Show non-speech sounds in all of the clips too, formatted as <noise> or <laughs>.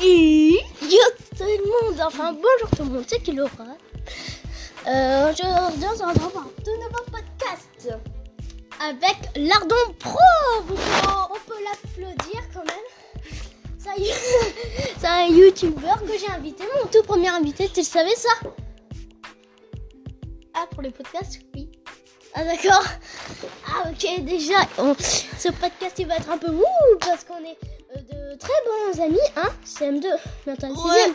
le monde, enfin bonjour tout le monde, c'est qui l'aura. Euh, Aujourd'hui, on retrouve pour un tout nouveau podcast avec Lardon Pro. On peut l'applaudir quand même. C'est un <laughs> youtubeur que j'ai invité, mon tout premier invité, tu le savais ça? Ah, pour les podcasts, oui. Ah d'accord. Ah ok, déjà, on- ce podcast il va être un peu wouh parce qu'on est euh, de très bons amis, hein CM2, bientôt le Ouais. sixième.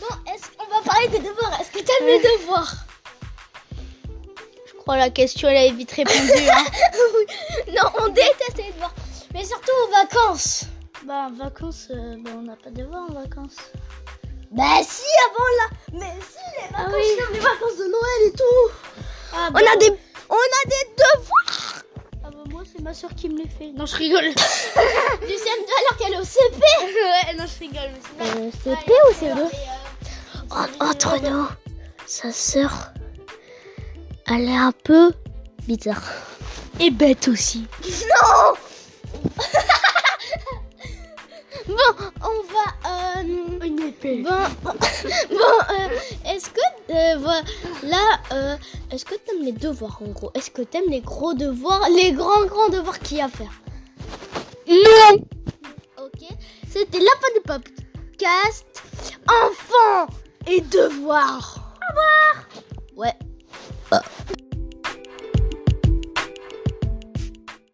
Bon, est-ce qu'on va parler des devoirs Est-ce que t'aimes les devoirs? Je crois la question elle est vite répondue. Hein. <laughs> Non, on déteste les devoirs. Mais surtout aux vacances. bah en vacances, euh, bah, on n'a pas de devoirs en vacances. Bah si, avant là. Mais si, les vacances, Ah oui. les vacances de Noël. Ah, On a des, on a des devoirs Ah bah moi c'est ma soeur qui me les fait. Non je rigole. <laughs> du CM2 alors qu'elle est au CP. ouais <laughs> non je rigole mais c'est pas. Euh, CP ou CE2 Oh, Entre nous, sa sœur, elle est un peu bizarre. Et bête aussi. Non <laughs> Bon, on. Euh, épée. bon, <laughs> bon euh, est-ce que... Euh, voilà, euh, est-ce que t'aimes les devoirs en gros? Est-ce que t'aimes les gros devoirs Les grands, grands devoirs qu'il y a à faire? Non. Ok, c'était la fin du podcast. Enfants et devoirs. Au revoir.